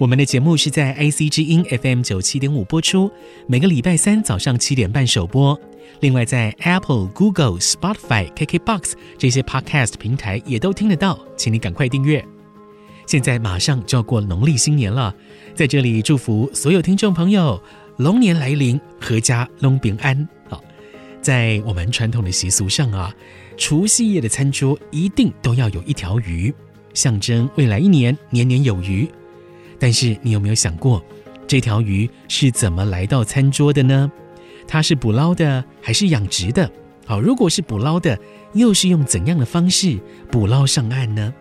我们的节目是在 IC 之音 FM 九七点五播出，每个礼拜三早上七点半首播。另外，在 Apple、Google、Spotify、KKBox 这些 Podcast 平台也都听得到，请你赶快订阅。现在马上就要过农历新年了，在这里祝福所有听众朋友龙年来临，阖家龙平安。好，在我们传统的习俗上啊，除夕夜的餐桌一定都要有一条鱼，象征未来一年年年有余。但是你有没有想过，这条鱼是怎么来到餐桌的呢？它是捕捞的还是养殖的？好，如果是捕捞的，又是用怎样的方式捕捞上岸呢？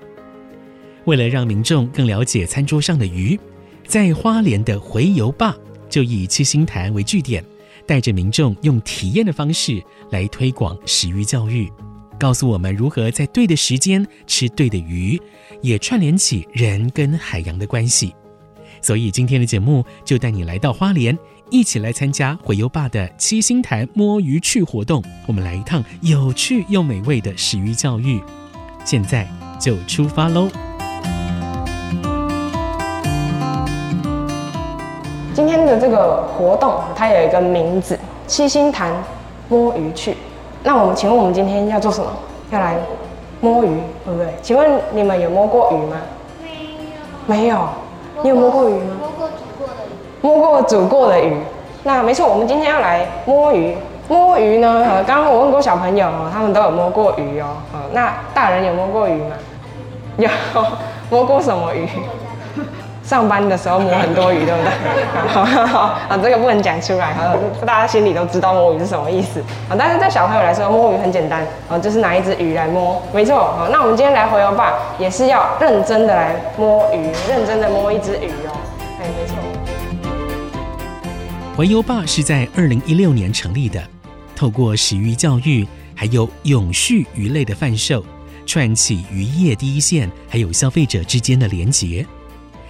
为了让民众更了解餐桌上的鱼，在花莲的洄游坝就以七星潭为据点，带着民众用体验的方式来推广食鱼教育。告诉我们如何在对的时间吃对的鱼，也串联起人跟海洋的关系。所以今天的节目就带你来到花莲，一起来参加回游坝的七星潭摸鱼趣活动。我们来一趟有趣又美味的食鱼教育，现在就出发喽！今天的这个活动它有一个名字——七星潭摸鱼趣。那我们请问我们今天要做什么？要来摸鱼，对不对？请问你们有摸过鱼吗？没有。没有。你有摸过鱼吗？摸过煮过的鱼。摸过煮过的鱼。那没错，我们今天要来摸鱼。摸鱼呢？呃，刚刚我问过小朋友哦，他们都有摸过鱼哦。呃，那大人有摸过鱼吗？有。摸过什么鱼？上班的时候摸很多鱼，对不对？好 好好，啊，这个不能讲出来，好，大家心里都知道摸鱼是什么意思啊。但是在小朋友来说，摸鱼很简单，啊，就是拿一只鱼来摸，没错。好，那我们今天来回游坝，也是要认真的来摸鱼，认真的摸一只鱼哦。哎，没错。洄游坝是在二零一六年成立的，透过食鱼教育，还有永续鱼类的贩售，串起渔业第一线还有消费者之间的连结。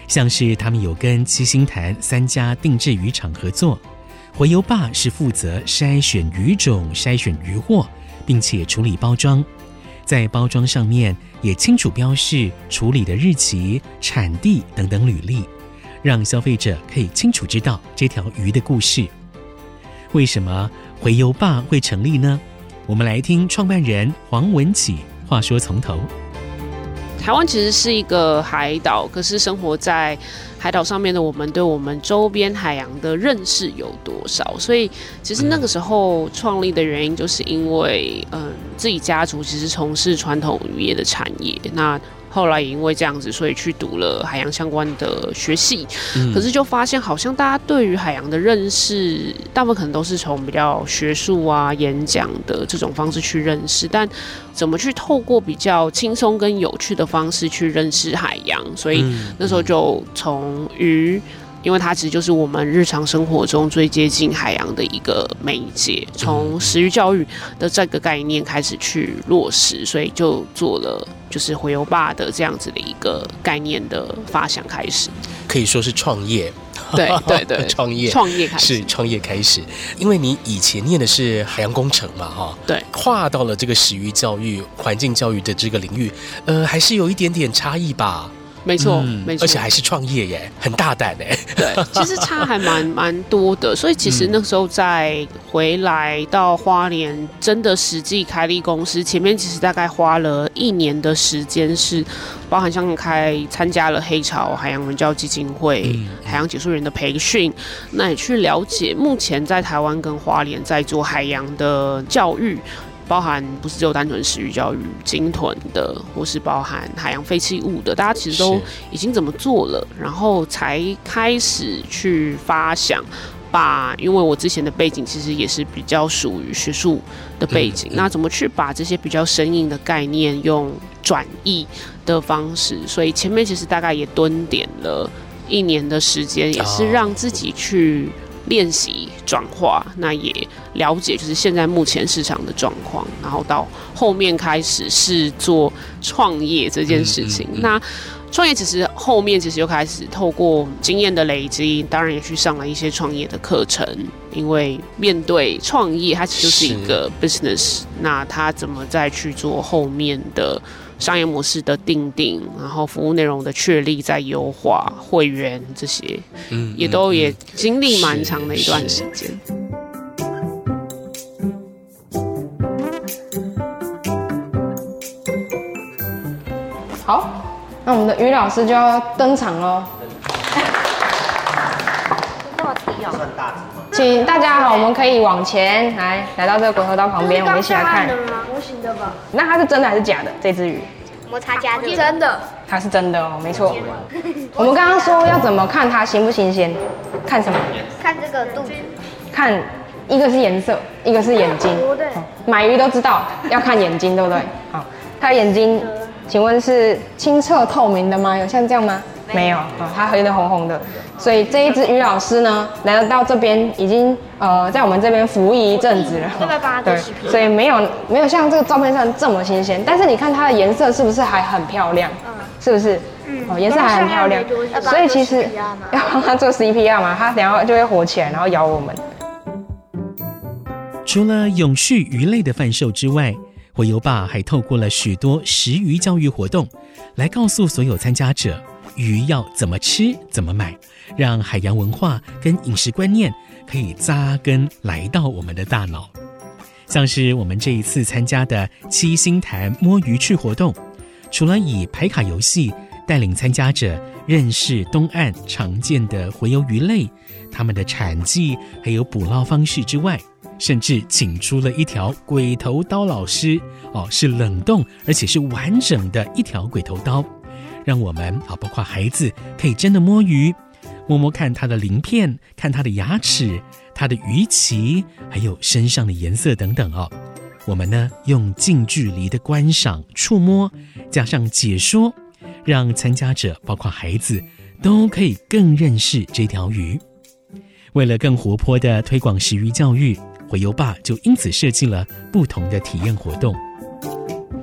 像是他们有跟七星潭三家定制渔场合作，洄游坝是负责筛选鱼种、筛选鱼货，并且处理包装，在包装上面也清楚标示处理的日期、产地等等履历，让消费者可以清楚知道这条鱼的故事。为什么洄游坝会成立呢？我们来听创办人黄文启话说从头。台湾其实是一个海岛，可是生活在海岛上面的我们，对我们周边海洋的认识有多少？所以，其实那个时候创立的原因，就是因为，嗯，自己家族其实从事传统渔业的产业，那。后来也因为这样子，所以去读了海洋相关的学系。嗯，可是就发现，好像大家对于海洋的认识，大部分可能都是从比较学术啊、演讲的这种方式去认识，但怎么去透过比较轻松跟有趣的方式去认识海洋？所以那时候就从鱼。因为它其实就是我们日常生活中最接近海洋的一个媒介，从食鱼教育的这个概念开始去落实，所以就做了就是回游坝的这样子的一个概念的发想开始，可以说是创业，对对 对，创业。创业开始。是创业开始，因为你以前念的是海洋工程嘛，哈，对，跨到了这个食鱼教育、环境教育的这个领域，呃，还是有一点点差异吧。没错，没错，而且还是创业耶，很大胆哎。对，其实差还蛮蛮多的，所以其实那时候在回来到花莲，真的实际开立公司，前面其实大概花了一年的时间，是包含像开参加了黑潮海洋文教基金会、嗯、海洋解说员的培训，那也去了解目前在台湾跟花莲在做海洋的教育。包含不是只有单纯食鱼教育、鲸豚的，或是包含海洋废弃物的，大家其实都已经怎么做了，然后才开始去发想，把因为我之前的背景其实也是比较属于学术的背景，嗯嗯、那怎么去把这些比较生硬的概念用转译的方式，所以前面其实大概也蹲点了一年的时间，也是让自己去。练习转化，那也了解就是现在目前市场的状况，然后到后面开始是做创业这件事情。嗯嗯嗯、那创业其实后面其实又开始透过经验的累积，当然也去上了一些创业的课程，因为面对创业，它其实就是一个 business，那它怎么再去做后面的？商业模式的定定，然后服务内容的确立，在优化会员这些，嗯，也都也经历蛮长的一段时间。好，那我们的于老师就要登场喽。请大家好，我们可以往前来，来到这个鬼头刀旁边，我们一起来看。模型的吧？那它是真的还是假的？这只鱼？摩擦加的。真的。它是真的哦，没错。我们刚刚说要怎么看它新不新鲜？看什么？看这个肚子。看，一个是颜色，一个是眼睛。对。买鱼都知道要看眼睛，对不对？好，它的眼睛，请问是清澈透明的吗？有像这样吗？没有啊，它黑的红红的，所以这一只于老师呢，来到这边已经呃在我们这边服役一阵子了，对，所以没有没有像这个照片上这么新鲜，但是你看它的颜色是不是还很漂亮？是不是？嗯，哦，颜色还很漂亮，所以其实要帮它做 CPR 嘛，它等下就会活起来，然后咬我们。除了永续鱼类的贩售之外，火游爸还透过了许多食鱼教育活动，来告诉所有参加者。鱼要怎么吃，怎么买，让海洋文化跟饮食观念可以扎根来到我们的大脑。像是我们这一次参加的七星潭摸鱼趣活动，除了以牌卡游戏带领参加者认识东岸常见的洄游鱼类、它们的产季还有捕捞方式之外，甚至请出了一条鬼头刀老师哦，是冷冻而且是完整的一条鬼头刀。让我们啊，包括孩子可以真的摸鱼，摸摸看它的鳞片，看它的牙齿，它的鱼鳍，还有身上的颜色等等哦。我们呢，用近距离的观赏、触摸，加上解说，让参加者包括孩子都可以更认识这条鱼。为了更活泼的推广食鱼教育，回游爸就因此设计了不同的体验活动。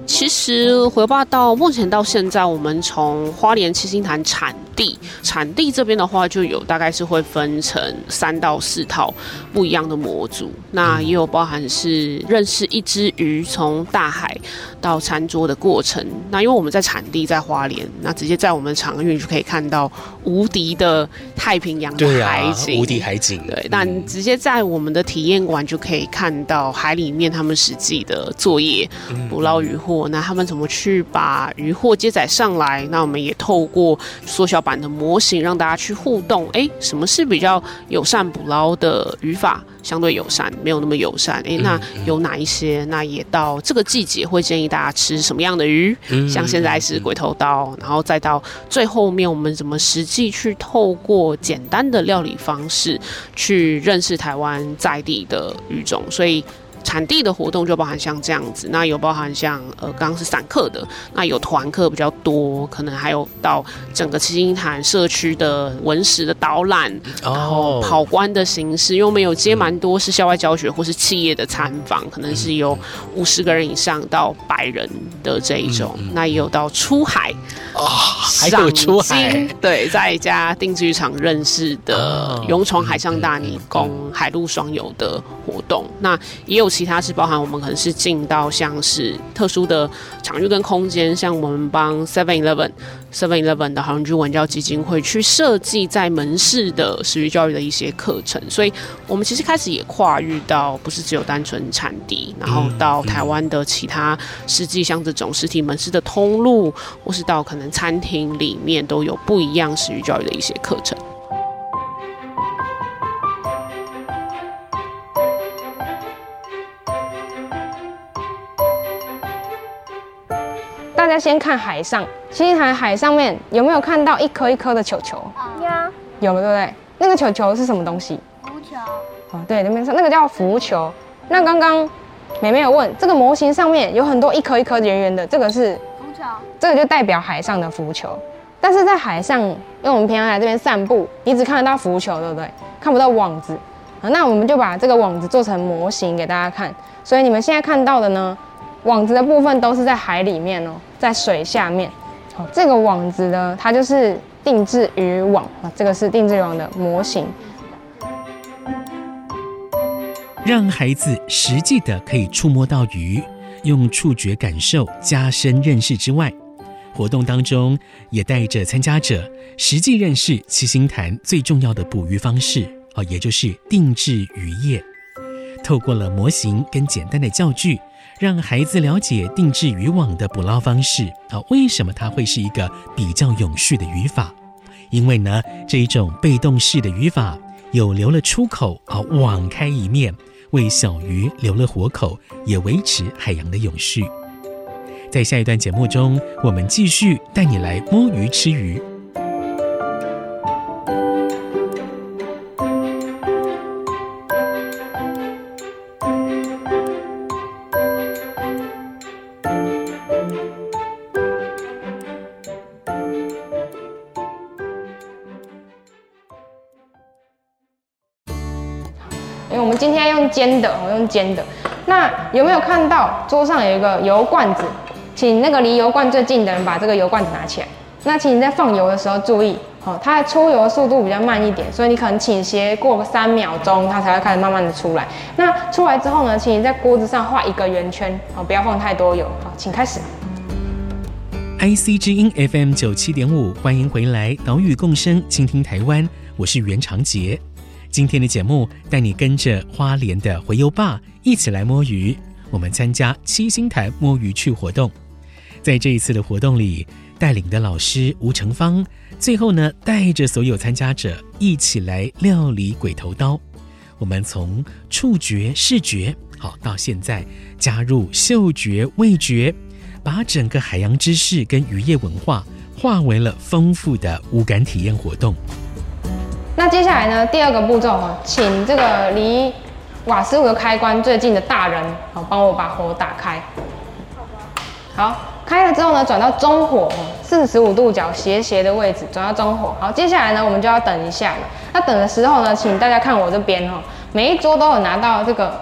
其实洄游吧到目前到现在，我们从花莲七星潭产地产地这边的话，就有大概是会分成三到四套不一样的模组。那也有包含是认识一只鱼从大海到餐桌的过程。那因为我们在产地在花莲，那直接在我们场域就可以看到无敌的太平洋的海景，啊、无敌海景。对，但直接在我们的体验馆就可以看到海里面他们实际的作业，捕捞渔获。那他们怎么去把鱼获接载上来？那我们也透过缩小版的模型，让大家去互动。哎，什么是比较友善捕捞的语法？相对友善，没有那么友善。哎，那有哪一些？那也到这个季节会建议大家吃什么样的鱼？像现在是鬼头刀，然后再到最后面，我们怎么实际去透过简单的料理方式去认识台湾在地的鱼种？所以。产地的活动就包含像这样子，那有包含像呃，刚刚是散客的，那有团客比较多，可能还有到整个七星潭社区的文史的导览，然后跑关的形式，因为我们有接蛮多是校外教学或是企业的参访，可能是有五十个人以上到百人的这一种，那也有到出海哦，还有出海，对，在一家定制浴场认识的勇闯海上大泥公海陆双游的活动，那也有。其他是包含我们可能是进到像是特殊的场域跟空间，像我们帮 Seven Eleven Seven Eleven 的好邻居文教基金会去设计在门市的食育教育的一些课程，所以我们其实开始也跨域到不是只有单纯产地，然后到台湾的其他实际像这种实体门市的通路，或是到可能餐厅里面都有不一样食育教育的一些课程。大家先看海上，七星潭海上面有没有看到一颗一颗的球球？有，有了，对不对？那个球球是什么东西？浮球。哦，对，那边说那个叫浮球。那刚刚美美有问，这个模型上面有很多一颗一颗圆圆的，这个是浮球。这个就代表海上的浮球。但是在海上，因为我们平常来这边散步，你只看得到浮球，对不对？看不到网子。那我们就把这个网子做成模型给大家看。所以你们现在看到的呢，网子的部分都是在海里面哦。在水下面，好，这个网子呢，它就是定制渔网啊，这个是定制渔网的模型，让孩子实际的可以触摸到鱼，用触觉感受加深认识之外，活动当中也带着参加者实际认识七星潭最重要的捕鱼方式啊，也就是定制渔业，透过了模型跟简单的教具。让孩子了解定制渔网的捕捞方式啊，为什么它会是一个比较永续的渔法？因为呢，这一种被动式的渔法有留了出口啊，网开一面，为小鱼留了活口，也维持海洋的永续。在下一段节目中，我们继续带你来摸鱼吃鱼。今天用煎的，我用煎的。那有没有看到桌上有一个油罐子？请那个离油罐最近的人把这个油罐子拿起来。那请你在放油的时候注意，哦，它出油的速度比较慢一点，所以你可能倾斜过三秒钟，它才会开始慢慢的出来。那出来之后呢，请你在锅子上画一个圆圈，哦，不要放太多油。好，请开始。IC 之音 FM 九七点五，欢迎回来，岛屿共生，倾听台湾，我是袁长杰。今天的节目带你跟着花莲的洄游爸一起来摸鱼。我们参加七星潭摸鱼趣活动，在这一次的活动里，带领的老师吴成芳，最后呢带着所有参加者一起来料理鬼头刀。我们从触觉、视觉，好到现在加入嗅觉、味觉，把整个海洋知识跟渔业文化化为了丰富的五感体验活动。那接下来呢？第二个步骤哈，请这个离瓦斯炉的开关最近的大人，好，帮我把火打开。好，开了之后呢，转到中火，四十五度角斜斜的位置，转到中火。好，接下来呢，我们就要等一下了。那等的时候呢，请大家看我这边哈，每一桌都有拿到这个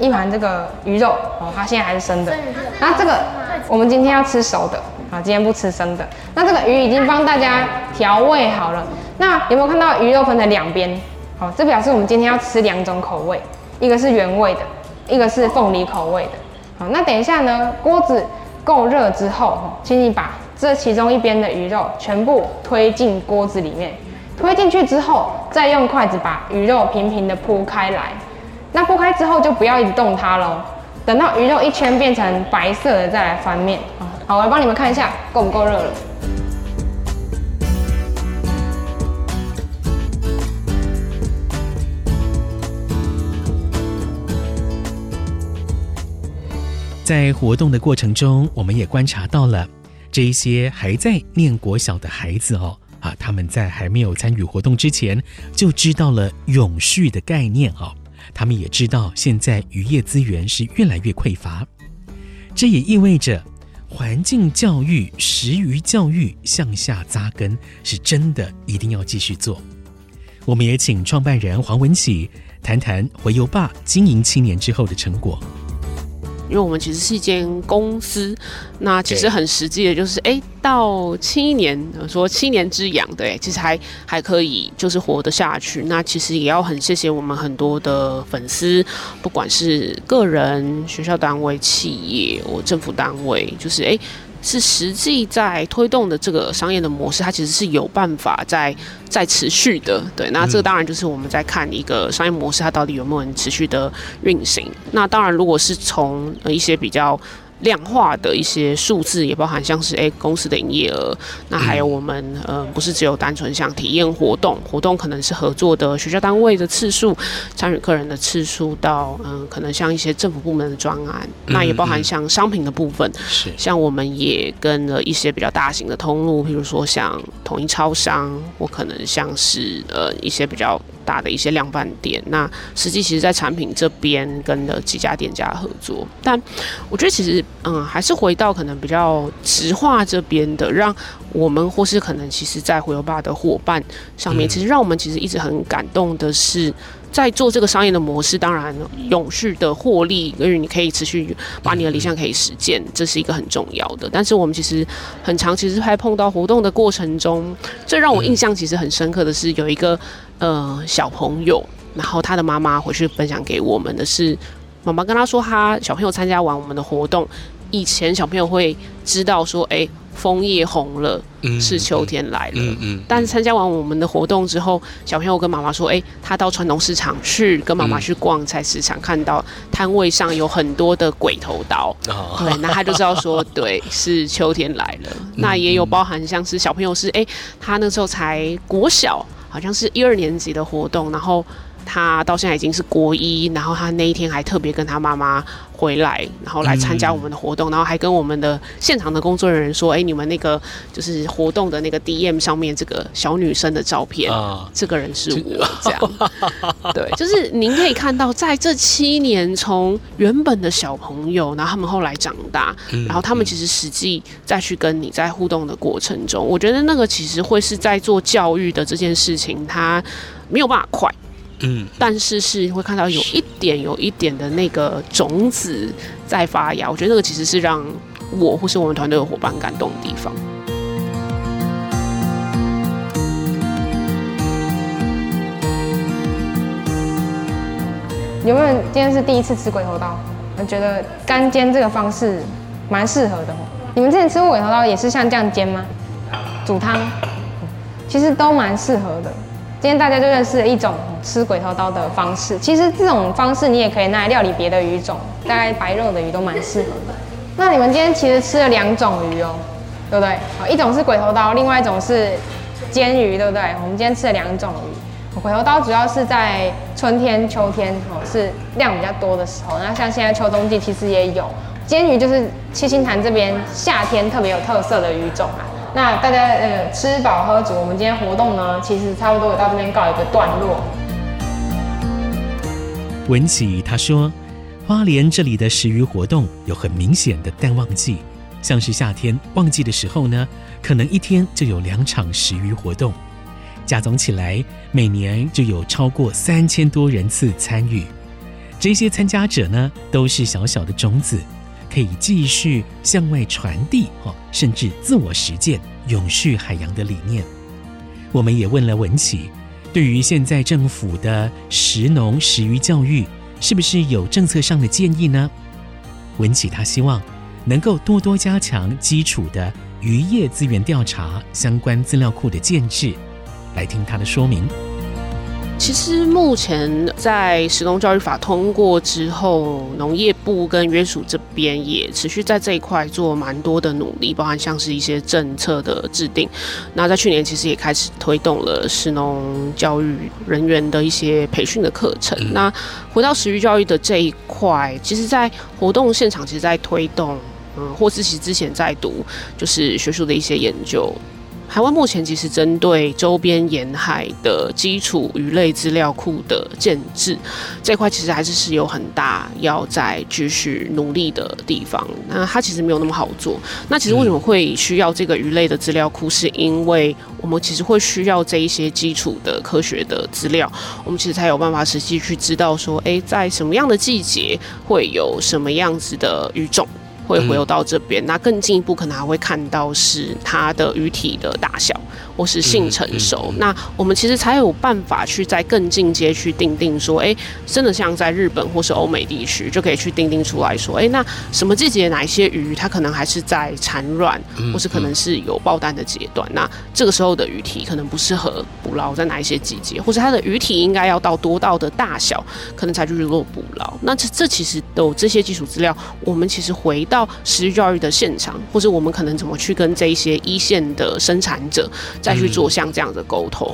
一盘这个鱼肉哦，它现在还是生的。那这个我们今天要吃熟的。啊，今天不吃生的。那这个鱼已经帮大家调味好了。那有没有看到鱼肉分成两边？好，这表示我们今天要吃两种口味，一个是原味的，一个是凤梨口味的。好，那等一下呢，锅子够热之后，请你把这其中一边的鱼肉全部推进锅子里面。推进去之后，再用筷子把鱼肉平平的铺开来。那铺开之后就不要一直动它喽。等到鱼肉一圈变成白色的，再来翻面。好，我来帮你们看一下够不够热了。在活动的过程中，我们也观察到了这一些还在念国小的孩子哦，啊，他们在还没有参与活动之前就知道了永续的概念哦，他们也知道现在渔业资源是越来越匮乏，这也意味着。环境教育、食鱼教育向下扎根，是真的一定要继续做。我们也请创办人黄文启谈谈回游坝经营七年之后的成果。因为我们其实是一间公司，那其实很实际的就是，哎、欸，到七年，说七年之痒，对，其实还还可以，就是活得下去。那其实也要很谢谢我们很多的粉丝，不管是个人、学校单位、企业或政府单位，就是哎。欸是实际在推动的这个商业的模式，它其实是有办法在在持续的。对，那这个当然就是我们在看一个商业模式，它到底有没有能持续的运行。那当然，如果是从一些比较。量化的一些数字也包含像是诶、欸、公司的营业额，那还有我们呃不是只有单纯像体验活动，活动可能是合作的学校单位的次数，参与客人的次数到嗯、呃、可能像一些政府部门的专案，那也包含像商品的部分，是像我们也跟了一些比较大型的通路，比如说像统一超商，或可能像是呃一些比较。大的一些量贩店，那实际其实，在产品这边跟了几家店家合作，但我觉得其实，嗯，还是回到可能比较直化这边的，让我们或是可能其实，在回游吧的伙伴上面，其实让我们其实一直很感动的是。在做这个商业的模式，当然永续的获利，因为你可以持续把你的理想可以实践，这是一个很重要的。但是我们其实很长，其实还碰到活动的过程中，最让我印象其实很深刻的是有一个呃小朋友，然后他的妈妈回去分享给我们的是，妈妈跟他说，他小朋友参加完我们的活动，以前小朋友会知道说，哎。枫叶红了，是秋天来了。嗯嗯嗯、但是参加完我们的活动之后，小朋友跟妈妈说：“哎、欸，他到传统市场去，跟妈妈去逛菜市场，看到摊位上有很多的鬼头刀。哦”对，那他就知道说，对，是秋天来了。嗯、那也有包含像是小朋友是，哎、欸，他那时候才国小，好像是一二年级的活动，然后。他到现在已经是国一，然后他那一天还特别跟他妈妈回来，然后来参加我们的活动，嗯、然后还跟我们的现场的工作人员说：“哎、欸，你们那个就是活动的那个 DM 上面这个小女生的照片，啊、这个人是我。”这样，对，就是您可以看到，在这七年，从原本的小朋友，然后他们后来长大，嗯、然后他们其实实际再去跟你在互动的过程中，我觉得那个其实会是在做教育的这件事情，它没有办法快。嗯，但是是会看到有一点有一点的那个种子在发芽，我觉得这个其实是让我或是我们团队的伙伴感动的地方。有没有今天是第一次吃鬼头刀？我觉得干煎这个方式蛮适合的。你们之前吃过鬼头刀也是像这样煎吗？煮汤，其实都蛮适合的。今天大家就认识了一种吃鬼头刀的方式。其实这种方式你也可以拿来料理别的鱼种，大概白肉的鱼都蛮适合的。那你们今天其实吃了两种鱼哦，对不对？好，一种是鬼头刀，另外一种是煎鱼，对不对？我们今天吃了两种鱼。鬼头刀主要是在春天、秋天哦，是量比较多的时候。那像现在秋冬季其实也有。煎鱼就是七星潭这边夏天特别有特色的鱼种啊。那大家呃吃饱喝足，我们今天活动呢，其实差不多也到这边告一个段落。文琪他说，花莲这里的食鱼活动有很明显的淡旺季，像是夏天旺季的时候呢，可能一天就有两场食鱼活动，加总起来每年就有超过三千多人次参与。这些参加者呢，都是小小的种子。可以继续向外传递哦，甚至自我实践永续海洋的理念。我们也问了文琪，对于现在政府的食农食鱼教育，是不是有政策上的建议呢？文琪他希望能够多多加强基础的渔业资源调查相关资料库的建置，来听他的说明。其实目前在食农教育法通过之后，农业部跟约署这边也持续在这一块做蛮多的努力，包含像是一些政策的制定。那在去年其实也开始推动了食农教育人员的一些培训的课程。嗯、那回到食育教育的这一块，其实，在活动现场，其实在推动，嗯，或是其实之前在读，就是学术的一些研究。台湾目前其实针对周边沿海的基础鱼类资料库的建置这块，其实还是是有很大要再继续努力的地方。那它其实没有那么好做。那其实为什么会需要这个鱼类的资料库？是因为我们其实会需要这一些基础的科学的资料，我们其实才有办法实际去知道说，诶，在什么样的季节会有什么样子的鱼种。会回游到这边，那更进一步可能还会看到是它的鱼体的大小，或是性成熟。那我们其实才有办法去在更进阶去定定说，哎，真的像在日本或是欧美地区，就可以去定定出来说，哎，那什么季节哪一些鱼它可能还是在产卵，或是可能是有爆蛋的阶段。那这个时候的鱼体可能不适合捕捞在哪一些季节，或是它的鱼体应该要到多到的大小，可能才去做捕捞。那这这其实都有这些基础资料，我们其实回到。到食育教育的现场，或者我们可能怎么去跟这一些一线的生产者再去做像这样的沟通，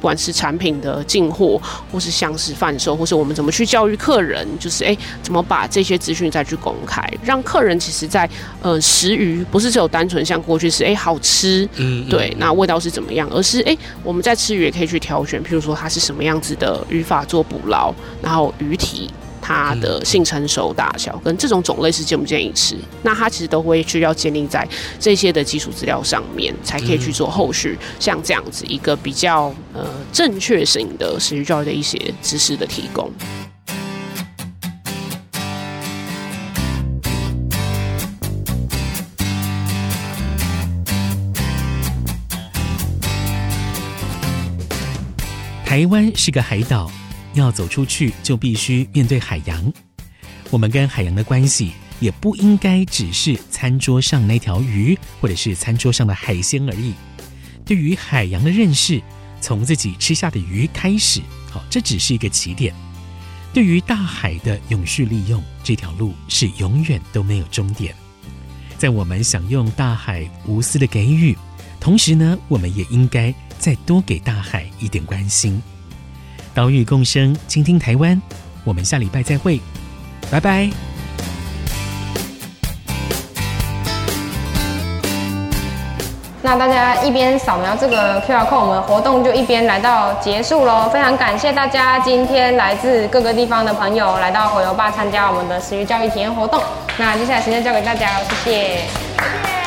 不管是产品的进货，或是像是贩售，或是我们怎么去教育客人，就是诶，怎么把这些资讯再去公开，让客人其实在呃食鱼不是只有单纯像过去是诶好吃，嗯，对，那味道是怎么样，而是诶我们在吃鱼也可以去挑选，譬如说它是什么样子的渔法做捕捞，然后鱼体。它的性成熟大小跟这种种类是建不建议吃，那它其实都会需要建立在这些的基础资料上面，才可以去做后续像这样子一个比较呃正确性的食育教育的一些知识的提供。台湾是个海岛。要走出去，就必须面对海洋。我们跟海洋的关系，也不应该只是餐桌上那条鱼，或者是餐桌上的海鲜而已。对于海洋的认识，从自己吃下的鱼开始，好，这只是一个起点。对于大海的永续利用，这条路是永远都没有终点。在我们享用大海无私的给予，同时呢，我们也应该再多给大海一点关心。岛屿共生，倾听台湾。我们下礼拜再会，拜拜。那大家一边扫描这个 QR code，我们活动就一边来到结束喽。非常感谢大家今天来自各个地方的朋友来到火油吧参加我们的食育教育体验活动。那接下来时间交给大家，谢谢。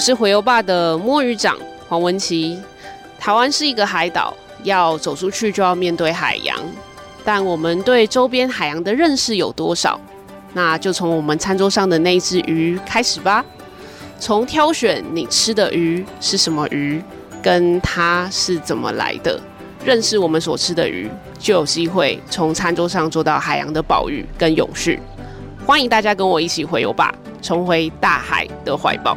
是回游吧的摸鱼长黄文琪。台湾是一个海岛，要走出去就要面对海洋。但我们对周边海洋的认识有多少？那就从我们餐桌上的那只鱼开始吧。从挑选你吃的鱼是什么鱼，跟它是怎么来的，认识我们所吃的鱼，就有机会从餐桌上做到海洋的保育跟永续。欢迎大家跟我一起回游吧，重回大海的怀抱。